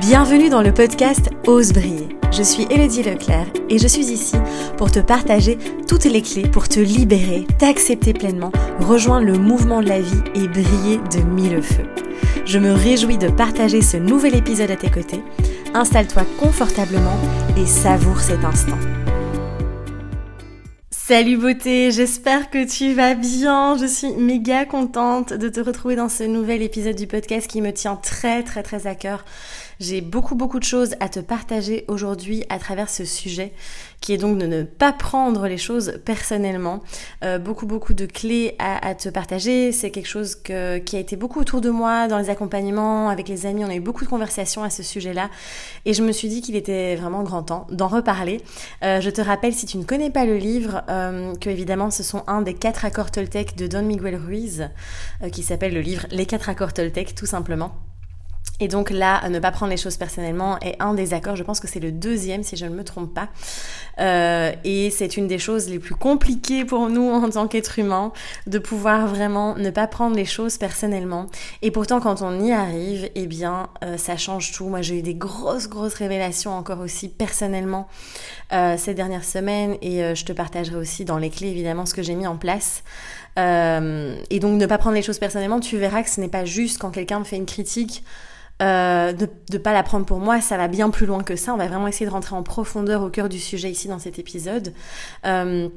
Bienvenue dans le podcast Ose briller. Je suis Elodie Leclerc et je suis ici pour te partager toutes les clés pour te libérer, t'accepter pleinement, rejoindre le mouvement de la vie et briller de mille feux. Je me réjouis de partager ce nouvel épisode à tes côtés. Installe-toi confortablement et savoure cet instant. Salut beauté, j'espère que tu vas bien. Je suis méga contente de te retrouver dans ce nouvel épisode du podcast qui me tient très très très à cœur. J'ai beaucoup beaucoup de choses à te partager aujourd'hui à travers ce sujet qui est donc de ne pas prendre les choses personnellement. Euh, beaucoup beaucoup de clés à, te partager. C'est quelque chose qui a été beaucoup autour de moi dans les accompagnements avec les amis. On a eu beaucoup de conversations à ce sujet-là et je me suis dit qu'il était vraiment grand temps d'en reparler. Euh, je te rappelle si tu ne connais pas le livre euh, que évidemment ce sont un des quatre accords Toltec de Don Miguel Ruiz qui s'appelle le livre Les quatre accords Toltec tout simplement. Et donc là, ne pas prendre les choses personnellement est un des accords, je pense que c'est le deuxième si je ne me trompe pas. Euh, et c'est une des choses les plus compliquées pour nous en tant qu'être humain, de pouvoir vraiment ne pas prendre les choses personnellement. Et pourtant, quand on y arrive, eh bien, euh, ça change tout. Moi, j'ai eu des grosses, grosses révélations encore aussi personnellement euh, ces dernières semaines et je te partagerai aussi dans les clés, évidemment, ce que j'ai mis en place. et donc, ne pas prendre les choses personnellement, tu verras que ce n'est pas juste quand quelqu'un me fait une critique euh, de ne pas la prendre pour moi, ça va bien plus loin que ça. On va vraiment essayer de rentrer en profondeur au cœur du sujet ici dans cet épisode. Euh,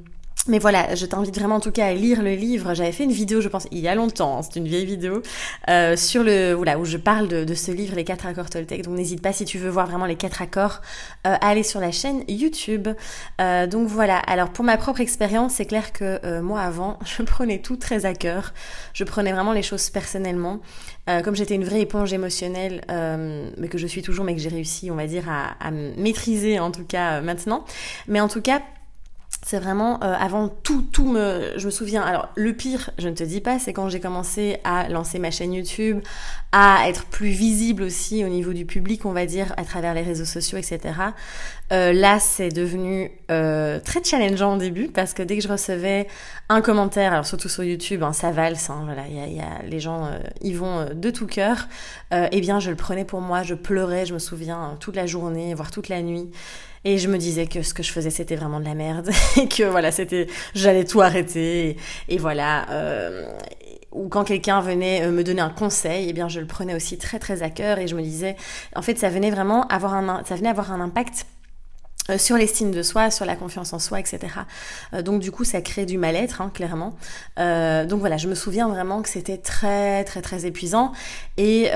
mais voilà, je t'invite vraiment en tout cas à lire le livre. J'avais fait une vidéo, je pense, il y a longtemps, hein, c'est une vieille vidéo, euh, sur le, voilà, où je parle de, ce livre, les quatre accords Toltec. Donc n'hésite pas si tu veux voir vraiment les quatre accords, euh, à aller sur la chaîne YouTube. Euh, donc voilà. Alors pour ma propre expérience, c'est clair que moi avant, je prenais tout très à cœur. Je prenais vraiment les choses personnellement. comme j'étais une vraie éponge émotionnelle, mais que je suis toujours, mais que j'ai réussi, on va dire, à, à maîtriser en tout cas maintenant. Mais en tout cas, c'est vraiment euh, avant tout, tout me, je me souviens. Alors le pire, je ne te dis pas, c'est quand j'ai commencé à lancer ma chaîne YouTube, à être plus visible aussi au niveau du public, on va dire, à travers les réseaux sociaux, etc. Euh, là, c'est devenu euh, très challengeant au début parce que dès que je recevais un commentaire, alors surtout sur YouTube, hein, ça valse, hein, voilà, y a, y a, les gens y vont de tout cœur. eh bien, je le prenais pour moi, je pleurais, je me souviens, toute la journée, voire toute la nuit. Et je me disais que ce que je faisais, c'était vraiment de la merde. et que voilà, c'était, j'allais tout arrêter. Et, voilà. Euh, ou quand quelqu'un venait euh, me donner un conseil, eh bien, je le prenais aussi très, très à cœur. Et je me disais, en fait, ça venait vraiment avoir un, impact sur l'estime de soi, sur la confiance en soi, etc. Euh, donc du coup, ça crée du mal-être, hein, clairement. Euh, donc voilà, je me souviens vraiment que c'était très très très épuisant et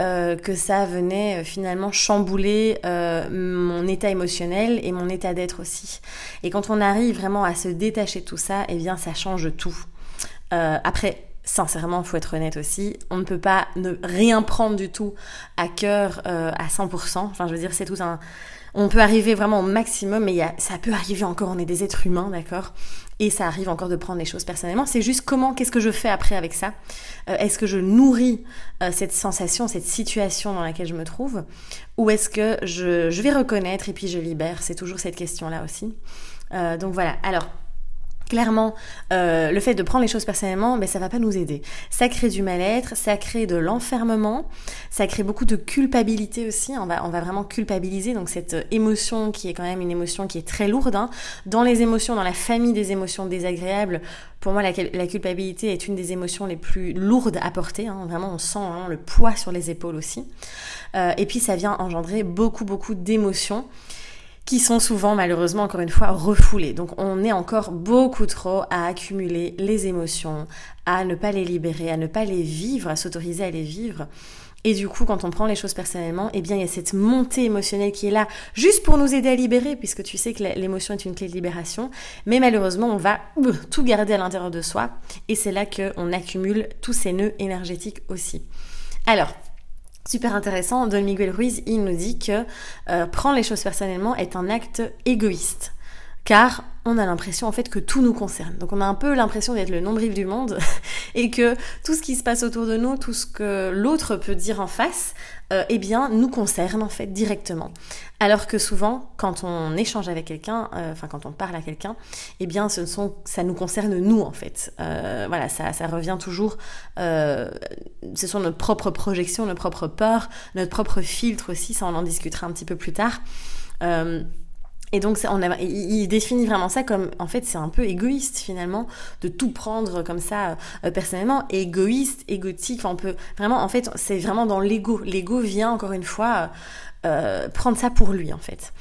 que ça venait finalement chambouler mon état émotionnel et mon état d'être aussi. Et quand on arrive vraiment à se détacher de tout ça, eh bien ça change tout. après, sincèrement, faut être honnête aussi, on ne peut pas ne rien prendre du tout à cœur à 100%. Enfin, je veux dire, c'est tout un on peut arriver vraiment au maximum, mais ça peut arriver encore, on est des êtres humains, d'accord? Et ça arrive encore de prendre les choses personnellement. C'est juste comment, qu'est-ce que je fais après avec ça? Euh, Est-ce que je nourris euh, cette sensation, cette situation dans laquelle je me trouve? Ou est-ce que je, je, vais reconnaître et puis je libère? C'est toujours cette question-là aussi. Euh, donc voilà. Alors, clairement, euh, le fait de prendre les choses personnellement, ben, ça va pas nous aider. Ça crée du mal-être, ça crée de l'enfermement, ça crée beaucoup de culpabilité aussi. On va, on va vraiment culpabiliser, donc cette émotion qui est quand même une émotion qui est très lourde. Hein. Dans les émotions, dans la famille des émotions désagréables, pour moi, la, culpabilité est une des émotions les plus lourdes à porter. Hein. Vraiment, on sent le poids sur les épaules aussi. Euh, et puis, ça vient engendrer beaucoup, beaucoup d'émotions qui sont souvent malheureusement encore une fois refoulées. Donc on est encore beaucoup trop à accumuler les émotions, à ne pas les libérer, à ne pas les vivre, à s'autoriser à les vivre. Et du coup, quand on prend les choses personnellement, eh bien, il y a cette montée émotionnelle qui est là juste pour nous aider à libérer, puisque tu sais que l'émotion est une clé de libération. Mais malheureusement, on va tout garder à l'intérieur de soi. Et c'est là qu'on accumule tous ces nœuds énergétiques aussi. Alors, Super intéressant, Don Miguel Ruiz, il nous dit que euh, prendre les choses personnellement est un acte égoïste. Car on a l'impression en fait que tout nous concerne. Donc on a un peu l'impression d'être le nombril du monde et que tout ce qui se passe autour de nous, tout ce que l'autre peut dire en face, euh, eh bien nous concerne en fait directement. Alors que souvent, quand on échange avec quelqu'un, euh, enfin quand on parle à quelqu'un, eh bien ce sont, ça nous concerne nous en fait. Euh, voilà, ça, ça revient toujours. ce sont nos propres projections, nos propres peurs, notre propre filtre aussi. Ça on en discutera un petit peu plus tard. Et donc, on a, il définit vraiment ça comme, en fait, c'est un peu égoïste finalement de tout prendre comme ça euh, personnellement, égoïste, égotique. on peut vraiment, en fait, c'est vraiment dans l'ego. L'ego vient encore une fois euh, prendre ça pour lui, en fait.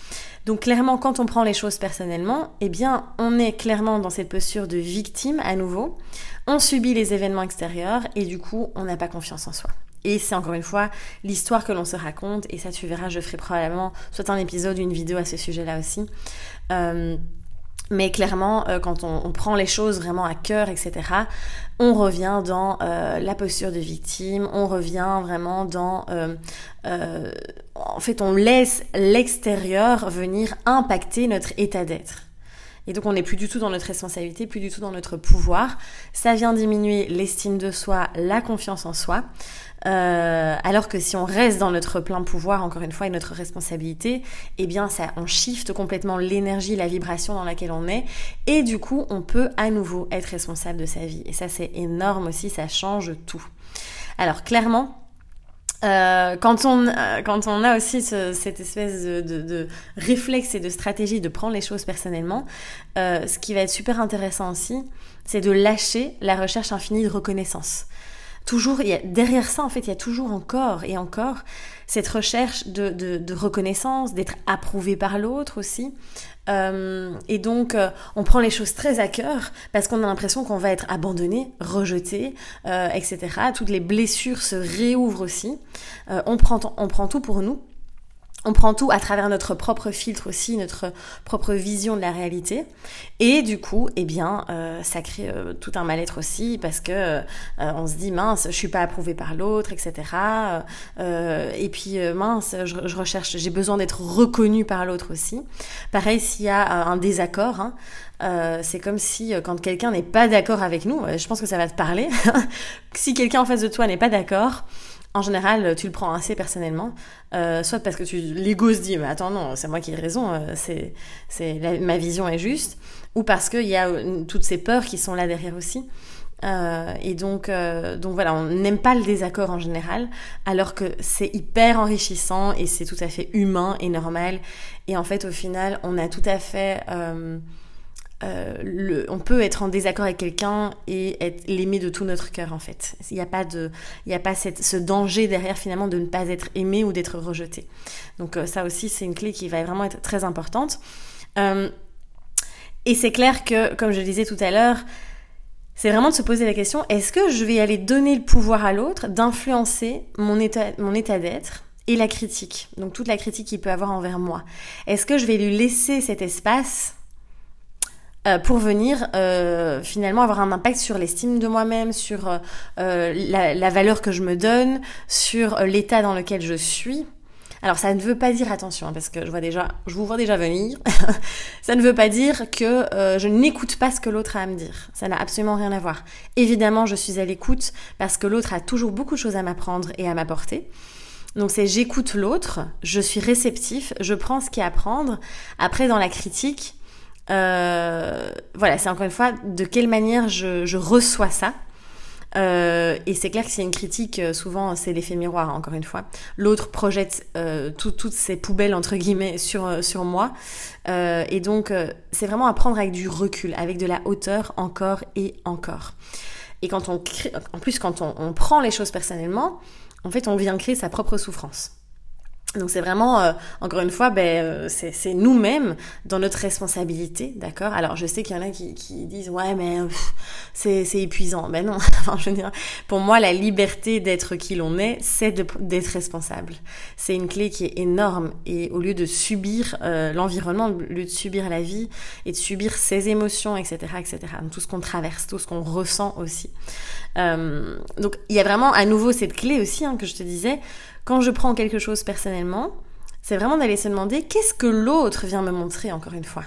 Donc clairement, quand on prend les choses personnellement, eh bien, on est clairement dans cette posture de victime à nouveau. On subit les événements extérieurs et du coup, on n'a pas confiance en soi. Et c'est encore une fois l'histoire que l'on se raconte, et ça tu verras, je ferai probablement soit un épisode une vidéo à ce sujet-là aussi. Euh, mais clairement, euh, quand on, prend les choses vraiment à cœur, etc., on revient dans euh, la posture de victime, on revient vraiment dans... en fait, on laisse l'extérieur venir impacter notre état d'être. Et donc on n'est plus du tout dans notre responsabilité, plus du tout dans notre pouvoir. Ça vient diminuer l'estime de soi, la confiance en soi. Euh, alors que si on reste dans notre plein pouvoir, encore une fois, et notre responsabilité, eh bien, ça, on shift complètement l'énergie, la vibration dans laquelle on est, et du coup, on peut à nouveau être responsable de sa vie. Et ça, c'est énorme aussi, ça change tout. Alors, clairement, euh, quand, on, euh, quand on a aussi cette espèce de, de, réflexe et de stratégie de prendre les choses personnellement, ce qui va être super intéressant aussi, c'est de lâcher la recherche infinie de reconnaissance. Toujours, il y a, derrière ça, en fait, il y a toujours encore et encore cette recherche de, de, reconnaissance, d'être approuvé par l'autre aussi. Euh, et donc, euh, on prend les choses très à cœur parce qu'on a l'impression qu'on va être abandonné, rejeté, euh, etc. Toutes les blessures se réouvrent aussi. on, prend, on prend tout pour nous on prend tout à travers notre propre filtre aussi, notre propre vision de la réalité. Et du coup, eh bien, euh, ça crée euh, tout un mal-être aussi parce que euh, on se dit mince, je suis pas approuvée par l'autre, etc. et puis mince, je, recherche, j'ai besoin d'être reconnue par l'autre aussi. Pareil, s'il y a un désaccord, hein, c'est comme si quand quelqu'un n'est pas d'accord avec nous, je pense que ça va te parler. si quelqu'un en face de toi n'est pas d'accord, en général, tu le prends assez personnellement, euh, soit parce que tu l'ego se dit mais attends non c'est moi qui ai raison, euh, c'est c'est ma vision est juste, ou parce qu'il y a euh, toutes ces peurs qui sont là derrière aussi. et donc, donc voilà, on n'aime pas le désaccord en général, alors que c'est hyper enrichissant et c'est tout à fait humain et normal. Et en fait, au final, on a tout à fait euh, le, on peut être en désaccord avec quelqu'un et l'aimer de tout notre cœur en fait. Il n'y a pas de, il a pas cette, ce danger derrière finalement de ne pas être aimé ou d'être rejeté. Donc euh, ça aussi c'est une clé qui va vraiment être très importante. Euh, et c'est clair que, comme je disais tout à l'heure, c'est vraiment de se poser la question est-ce que je vais aller donner le pouvoir à l'autre d'influencer mon état, mon état d'être et la critique, donc toute la critique qu'il peut avoir envers moi? Est-ce que je vais lui laisser cet espace euh, pour venir euh, finalement avoir un impact sur l'estime de moi-même, sur euh, la, la, valeur que je me donne, sur l'état dans lequel je suis. Alors ça ne veut pas dire attention hein, parce que je vois déjà, je vous vois déjà venir. ça ne veut pas dire que je n'écoute pas ce que l'autre a à me dire. Ça n'a absolument rien à voir. Évidemment, je suis à l'écoute parce que l'autre a toujours beaucoup de choses à m'apprendre et à m'apporter. Donc c'est j'écoute l'autre, je suis réceptif, je prends ce qu'il y a à prendre. Après dans la critique, euh, voilà, c'est encore une fois de quelle manière je, reçois ça. Euh, et c'est clair que c'est une critique, euh, souvent c'est l'effet miroir, encore une fois. L'autre projette toutes ces poubelles, entre guillemets, sur, sur moi. et donc, c'est vraiment à prendre avec du recul, avec de la hauteur, encore et encore. Et quand on en plus, quand on, on prend les choses personnellement, en fait, on vient créer sa propre souffrance. Donc c'est vraiment, euh, encore une fois, ben, euh, c'est nous-mêmes dans notre responsabilité, d'accord? Alors je sais qu'il y en a qui, qui disent ouais mais c'est épuisant. Ben non, enfin je veux dire, pour moi la liberté d'être qui l'on est, c'est d'être responsable. C'est une clé qui est énorme et au lieu de subir euh, l'environnement, au lieu de subir la vie et de subir ses émotions, etc., etc. Tout ce qu'on traverse, tout ce qu'on ressent aussi. donc il y a vraiment à nouveau cette clé aussi hein, que je te disais quand je prends quelque chose personnellement, c'est vraiment d'aller se demander qu'est-ce que l'autre vient me montrer encore une fois?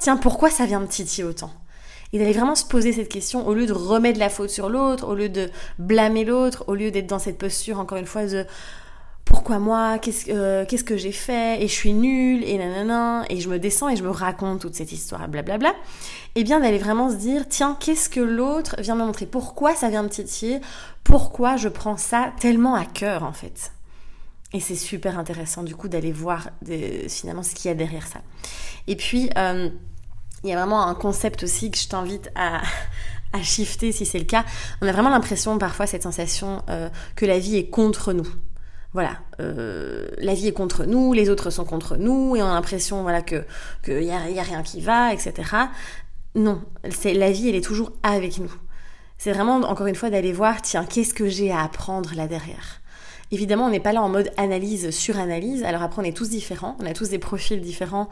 tiens, pourquoi ça vient me titiller autant? Et d'aller vraiment se poser cette question au lieu de remettre la faute sur l'autre, au lieu de blâmer l'autre, au lieu d'être dans cette posture, encore une fois, de pourquoi moi, qu'est-ce euh, que j'ai fait, et je suis nulle, et nanana, et je me descends et je me raconte toute cette histoire, blablabla, et bien d'aller vraiment se dire, tiens, qu'est-ce que l'autre vient me montrer, pourquoi ça vient me titiller, pourquoi je prends ça tellement à cœur en fait? Et c'est super intéressant du coup d'aller voir finalement ce qu'il y a derrière ça. Et puis, euh, il y a vraiment un concept aussi que je t'invite à, à shifter si c'est le cas. On a vraiment l'impression parfois cette sensation euh, que la vie est contre nous. Voilà, euh, la vie est contre nous, les autres sont contre nous, et on a l'impression voilà que qu'il y a, y a rien qui va, etc. Non, c'est la vie, elle est toujours avec nous. C'est vraiment encore une fois d'aller voir, tiens, qu'est-ce que j'ai à apprendre là derrière? Évidemment, on n'est pas là en mode analyse, suranalyse. Alors après, on est tous différents, on a tous des profils différents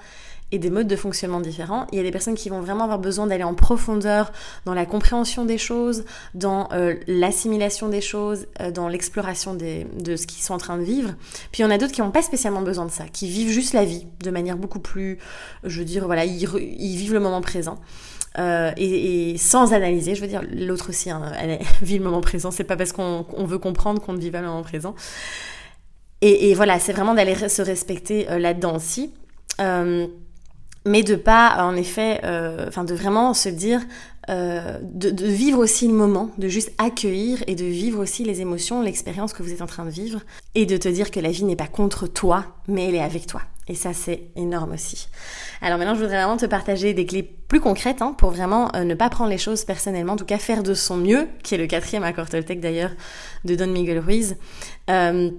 et des modes de fonctionnement différents. Il y a des personnes qui vont vraiment avoir besoin d'aller en profondeur dans la compréhension des choses, dans euh, l'assimilation des choses, euh, dans l'exploration de ce qu'ils sont en train de vivre. Puis il y en a d'autres qui n'ont pas spécialement besoin de ça, qui vivent juste la vie de manière beaucoup plus, je veux dire, voilà, ils, vivent le moment présent. Euh, et, sans analyser, je veux dire, l'autre aussi hein, vit le moment présent, c'est pas parce qu'on veut comprendre qu'on ne vit pas le moment présent. Et, voilà, c'est vraiment d'aller se respecter là-dedans aussi. Euh, mais de pas en effet, euh, enfin de vraiment se dire, euh, de, vivre aussi le moment, de juste accueillir et de vivre aussi les émotions, l'expérience que vous êtes en train de vivre, et de te dire que la vie n'est pas contre toi, mais elle est avec toi. Et ça, c'est énorme aussi. Alors maintenant, je voudrais vraiment te partager des clés plus concrètes hein, pour vraiment euh, ne pas prendre les choses personnellement, en tout cas faire de son mieux, qui est le quatrième accord Toltec d'ailleurs de Don Miguel Ruiz. Euh,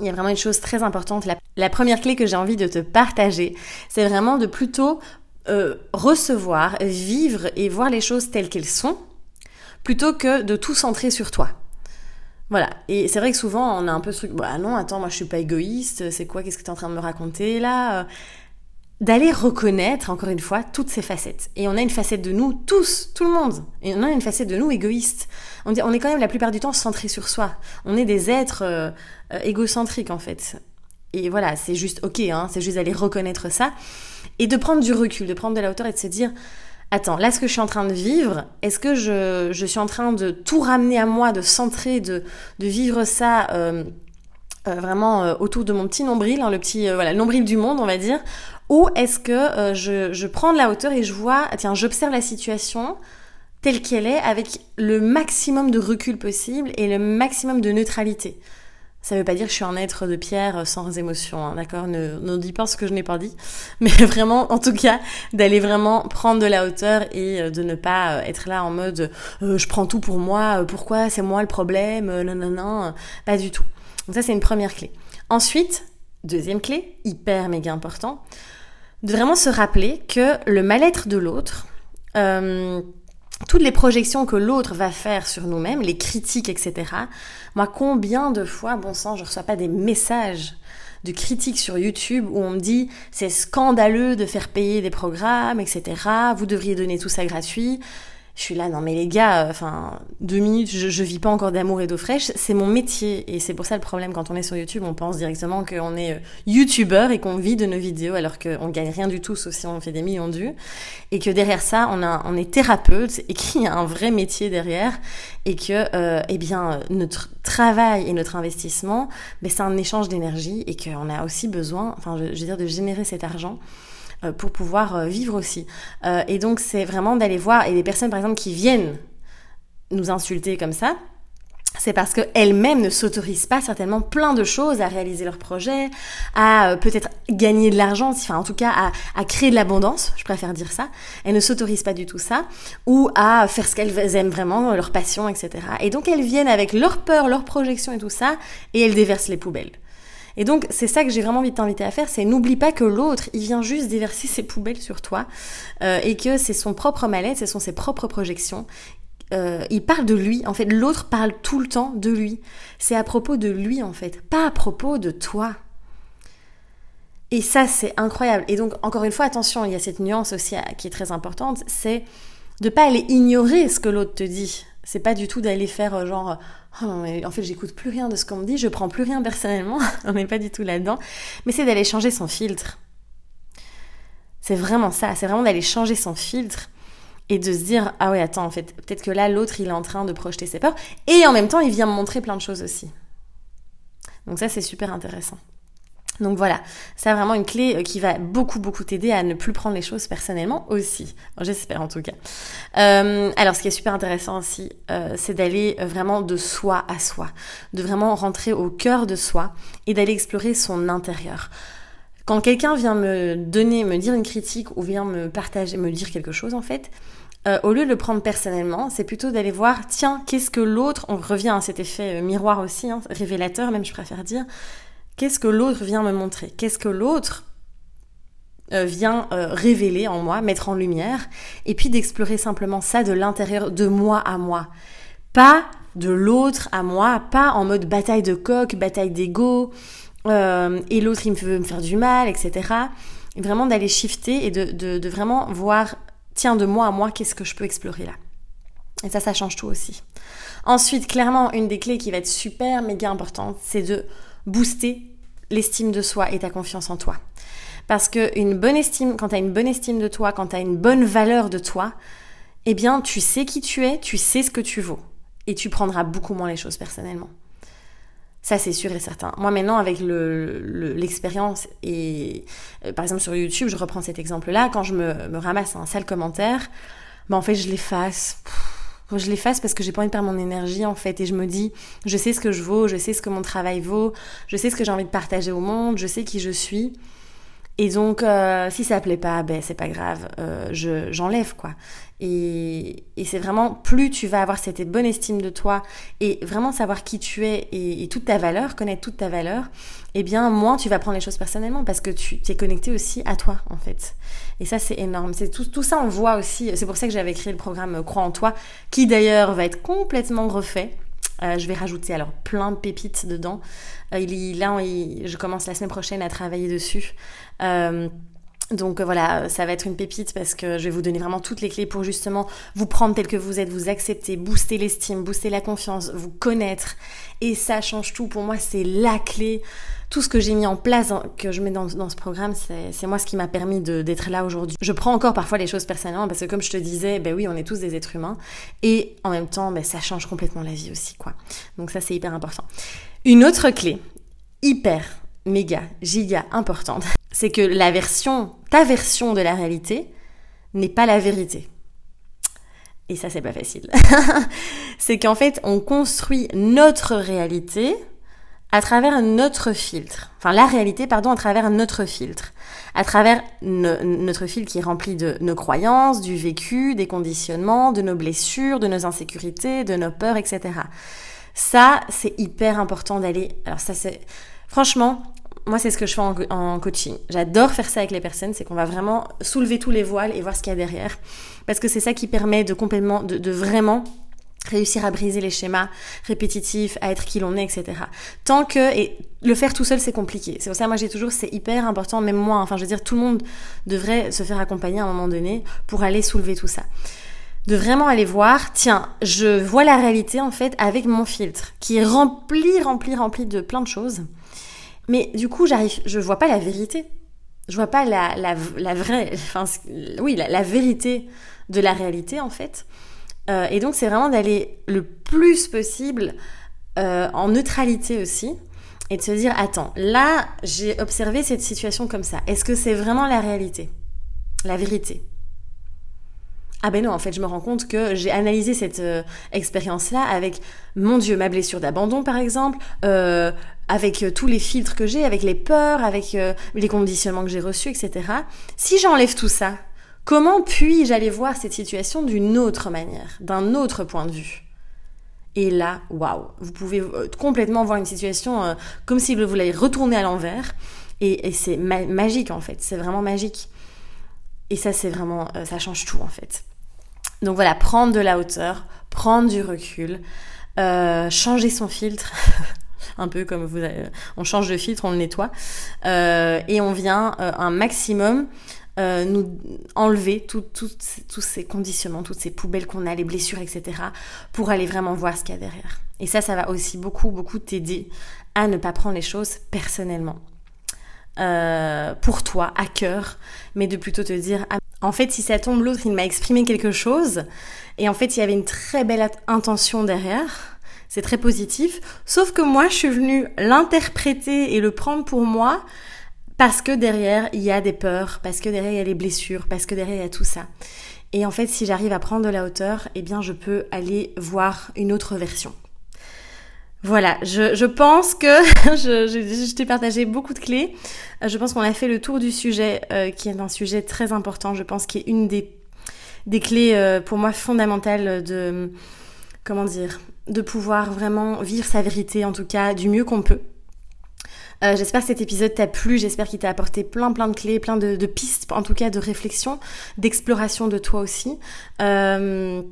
il y a vraiment une chose très importante. La, première clé que j'ai envie de te partager, c'est vraiment de plutôt euh, recevoir, vivre et voir les choses telles qu'elles sont, plutôt que de tout centrer sur toi. Voilà. Et c'est vrai que souvent, on a un peu ce truc, bah non, attends, moi je suis pas égoïste, c'est quoi, qu'est-ce que tu es en train de me raconter là D'aller reconnaître, encore une fois, toutes ces facettes. Et on a une facette de nous, tous, tout le monde. Et on a une facette de nous égoïste. On, dit, on est quand même la plupart du temps centré sur soi. On est des êtres euh, euh, égocentriques en fait. Et voilà, c'est juste ok, hein, c'est juste d'aller reconnaître ça et de prendre du recul, de prendre de la hauteur et de se dire attends, là ce que je suis en train de vivre, est-ce que je, suis en train de tout ramener à moi, de centrer, de, vivre ça euh, euh, vraiment autour de mon petit nombril, hein, le petit voilà nombril du monde, on va dire, ou est-ce que je, je prends de la hauteur et je vois, tiens, j'observe la situation telle qu'elle est avec le maximum de recul possible et le maximum de neutralité? Ça ne veut pas dire que je suis un être de pierre sans émotion, hein, d'accord? Ne, ne dis pas ce que je n'ai pas dit. Mais vraiment, en tout cas, d'aller vraiment prendre de la hauteur et euh, de ne pas euh, être là en mode euh, je prends tout pour moi, pourquoi? C'est moi le problème, non, non, non, pas du tout. Donc ça, c'est une première clé. Ensuite, deuxième clé, hyper méga important, de vraiment se rappeler que le mal-être de l'autre, toutes les projections que l'autre va faire sur nous-mêmes, les critiques, etc. Moi, combien de fois, bon sang, je reçois pas des messages de critiques sur YouTube où on me dit c'est scandaleux de faire payer des programmes, etc. Vous devriez donner tout ça gratuit je suis là, non mais les gars, euh, enfin, deux minutes, je, je vis pas encore d'amour et d'eau fraîche, c'est mon métier. Et c'est pour ça le problème quand on est sur YouTube, on pense directement qu'on est euh, youtubeur et qu'on vit de nos vidéos alors qu'on gagne rien du tout sauf si on fait des millions de. Et que derrière ça, on, a, on est thérapeute et qu'il y a un vrai métier derrière et que, euh, eh bien, notre travail et notre investissement, ben, c'est un échange d'énergie et qu'on a aussi besoin, enfin, je, je veux dire, de générer cet argent pour pouvoir euh, vivre aussi. Euh, et donc c'est vraiment d'aller voir, et les personnes par exemple qui viennent nous insulter comme ça, c'est parce qu'elles-mêmes ne s'autorisent pas certainement plein de choses à réaliser leur projet, à peut-être gagner de l'argent, enfin en tout cas à, à créer de l'abondance, je préfère dire ça. Elles ne s'autorisent pas du tout ça, ou à faire ce qu'elles aiment vraiment, leur passion, etc. Et donc elles viennent avec leur peur, leur projection et tout ça, et elles déversent les poubelles. Et donc, c'est ça que j'ai vraiment envie de t'inviter à faire, c'est n'oublie pas que l'autre, il vient juste déverser ses poubelles sur toi, euh, et que c'est son propre mal-être, ce sont ses propres projections. Euh, il parle de lui, en fait, l'autre parle tout le temps de lui. C'est à propos de lui, en fait, pas à propos de toi. Et ça, c'est incroyable. Et donc, encore une fois, attention, il y a cette nuance aussi qui est très importante, c'est de pas aller ignorer ce que l'autre te dit. C'est pas du tout d'aller faire euh, genre oh en fait j'écoute plus rien de ce qu'on me dit, je prends plus rien personnellement, on n'est pas du tout là-dedans, mais c'est d'aller changer son filtre. C'est vraiment ça, c'est vraiment d'aller changer son filtre et de se dire ah ouais attends en fait peut-être que là l'autre il est en train de projeter ses peurs et en même temps il vient me montrer plein de choses aussi. Donc ça c'est super intéressant. Donc voilà, c'est vraiment une clé euh, qui va beaucoup beaucoup t'aider à ne plus prendre les choses personnellement aussi. J'espère en tout cas. Euh, alors ce qui est super intéressant aussi, euh, c'est d'aller vraiment de soi à soi, de vraiment rentrer au cœur de soi et d'aller explorer son intérieur. Quand quelqu'un vient me donner, me dire une critique ou vient me partager, me dire quelque chose en fait, au lieu de le prendre personnellement, c'est plutôt d'aller voir, tiens, qu'est-ce que l'autre, on revient à cet effet miroir aussi, hein, révélateur même je préfère dire, Qu'est-ce que l'autre vient me montrer? Qu'est-ce que l'autre euh, vient euh, révéler en moi, mettre en lumière, et puis d'explorer simplement ça de l'intérieur de moi à moi. Pas de l'autre à moi, pas en mode bataille de coq, bataille d'ego, euh, et l'autre il veut me faire du mal, etc. vraiment d'aller shifter et de, de vraiment voir, tiens, de moi à moi, qu'est-ce que je peux explorer là? Et ça, ça change tout aussi. Ensuite, clairement, une des clés qui va être super méga importante, c'est de booster l'estime de soi et ta confiance en toi. Parce que une bonne estime, quand tu as une bonne estime de toi, quand tu as une bonne valeur de toi, eh bien, tu sais qui tu es, tu sais ce que tu vaux. Et tu prendras beaucoup moins les choses personnellement. Ça, c'est sûr et certain. Moi, maintenant, avec l'expérience le, et, euh, par exemple, sur YouTube, je reprends cet exemple-là, quand je me, ramasse un sale commentaire, ben, en fait, je l'efface je l'efface parce que j'ai pas envie de perdre mon énergie en fait et je me dis je sais ce que je vaux, je sais ce que mon travail vaut, je sais ce que j'ai envie de partager au monde, je sais qui je suis. Et donc, euh, si ça plaît pas, ben c'est pas grave, euh, je j'enlève quoi. Et, et c'est vraiment plus tu vas avoir cette bonne estime de toi et vraiment savoir qui tu es et, toute ta valeur, connaître toute ta valeur, eh bien moins tu vas prendre les choses personnellement parce que tu es connecté aussi à toi en fait. Et ça c'est énorme. C'est tout, tout ça on voit aussi. C'est pour ça que j'avais créé le programme Crois en toi, qui d'ailleurs va être complètement refait. Euh, je vais rajouter alors plein de pépites dedans. Euh, il, là, je commence la semaine prochaine à travailler dessus. Euh, donc voilà, ça va être une pépite parce que je vais vous donner vraiment toutes les clés pour justement vous prendre tel que vous êtes, vous accepter, booster l'estime, booster la confiance, vous connaître. Et ça change tout. Pour moi, c'est la clé. Tout ce que j'ai mis en place, que je mets dans, ce programme, c'est moi ce qui m'a permis d'être là aujourd'hui. Je prends encore parfois les choses personnellement parce que comme je te disais, ben oui, on est tous des êtres humains. Et en même temps, ben, ça change complètement la vie aussi, quoi. Donc ça, c'est hyper important. Une autre clé, hyper, méga, giga importante, c'est que la version, ta version de la réalité n'est pas la vérité. Et ça, c'est pas facile. c'est qu'en fait, on construit notre réalité à travers notre filtre. Enfin, la réalité, pardon, à travers notre filtre. À travers notre filtre qui est rempli de nos croyances, du vécu, des conditionnements, de nos blessures, de nos insécurités, de nos peurs, etc. Ça, c'est hyper important d'aller. Alors, ça, c'est. Franchement, moi, c'est ce que je fais en, coaching. J'adore faire ça avec les personnes, c'est qu'on va vraiment soulever tous les voiles et voir ce qu'il y a derrière. Parce que c'est ça qui permet de complètement, de, vraiment réussir à briser les schémas répétitifs, à être qui l'on est, etc. Tant que, et le faire tout seul, c'est compliqué. C'est pour ça, moi, j'ai toujours, c'est hyper important, même moi, enfin, je veux dire, tout le monde devrait se faire accompagner à un moment donné pour aller soulever tout ça de vraiment aller voir, tiens, je vois la réalité en fait avec mon filtre qui est rempli, rempli, rempli de plein de choses. Mais du coup, j'arrive, je vois pas la vérité. Je vois pas la, la, la vraie, enfin, oui, la, vérité de la réalité en fait. Euh, et donc, c'est vraiment d'aller le plus possible euh, en neutralité aussi et de se dire, attends, là, j'ai observé cette situation comme ça. Est-ce que c'est vraiment la réalité, la vérité? Ah ben non, en fait, je me rends compte que j'ai analysé cette euh, expérience-là avec, mon Dieu, ma blessure d'abandon, par exemple, euh, avec euh, tous les filtres que j'ai, avec les peurs, avec les conditionnements que j'ai reçus, etc. Si j'enlève tout ça, comment puis-je aller voir cette situation d'une autre manière, d'un autre point de vue? Et là, waouh, vous pouvez complètement voir une situation comme si vous l'avez retourner à l'envers. Et, c'est magique en fait, c'est vraiment magique. Et ça, c'est vraiment, ça change tout en fait. Donc voilà, prendre de la hauteur, prendre du recul, euh, changer son filtre. un peu comme vous avez, on change de filtre, on le nettoie, euh, et on vient euh, un maximum nous enlever tous ces conditionnements, toutes ces poubelles qu'on a, les blessures, etc., pour aller vraiment voir ce qu'il y a derrière. Et ça, ça va aussi beaucoup, beaucoup t'aider à ne pas prendre les choses personnellement. pour toi, à cœur, mais de plutôt te dire, ah, en fait, si ça tombe, l'autre, il m'a exprimé quelque chose, et en fait, il y avait une très belle intention derrière. C'est très positif. Sauf que moi, je suis venue l'interpréter et le prendre pour moi parce que derrière, il y a des peurs, parce que derrière, il y a les blessures, parce que derrière, il y a tout ça. Et en fait, si j'arrive à prendre de la hauteur, eh bien, je peux aller voir une autre version. Voilà, je, pense que je, t'ai partagé beaucoup de clés. Euh, je pense qu'on a fait le tour du sujet, euh, qui est un sujet très important. Je pense qu'il est une des, des clés euh, pour moi fondamentales de, comment dire, de pouvoir vraiment vivre sa vérité, en tout cas du mieux qu'on peut. Euh, j'espère que cet épisode t'a plu, j'espère qu'il t'a apporté plein plein de clés, plein de, pistes, en tout cas de réflexion, d'exploration de toi aussi. Euh,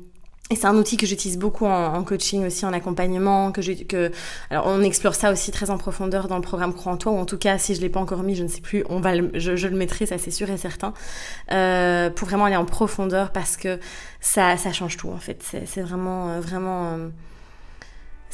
c'est un outil que j'utilise beaucoup en, coaching aussi, en accompagnement. Que, que alors on explore ça aussi très en profondeur dans le programme Crois en toi, ou en tout cas si je l'ai pas encore mis, je ne sais plus, on va, je, je, le mettrai, ça c'est sûr et certain, euh, pour vraiment aller en profondeur parce que ça, ça change tout en fait. C'est vraiment, euh, vraiment.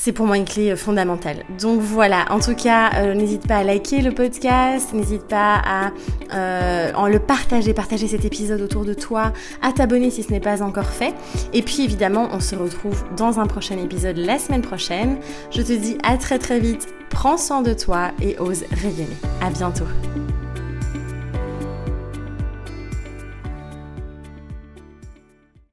C'est pour moi une clé euh, fondamentale. Donc voilà, en tout cas, euh, n'hésite pas à liker le podcast, n'hésite pas à euh, en le partager, partager cet épisode autour de toi, à t'abonner si ce n'est pas encore fait. Et puis évidemment, on se retrouve dans un prochain épisode la semaine prochaine. Je te dis à très très vite, prends soin de toi et ose rayonner. À bientôt.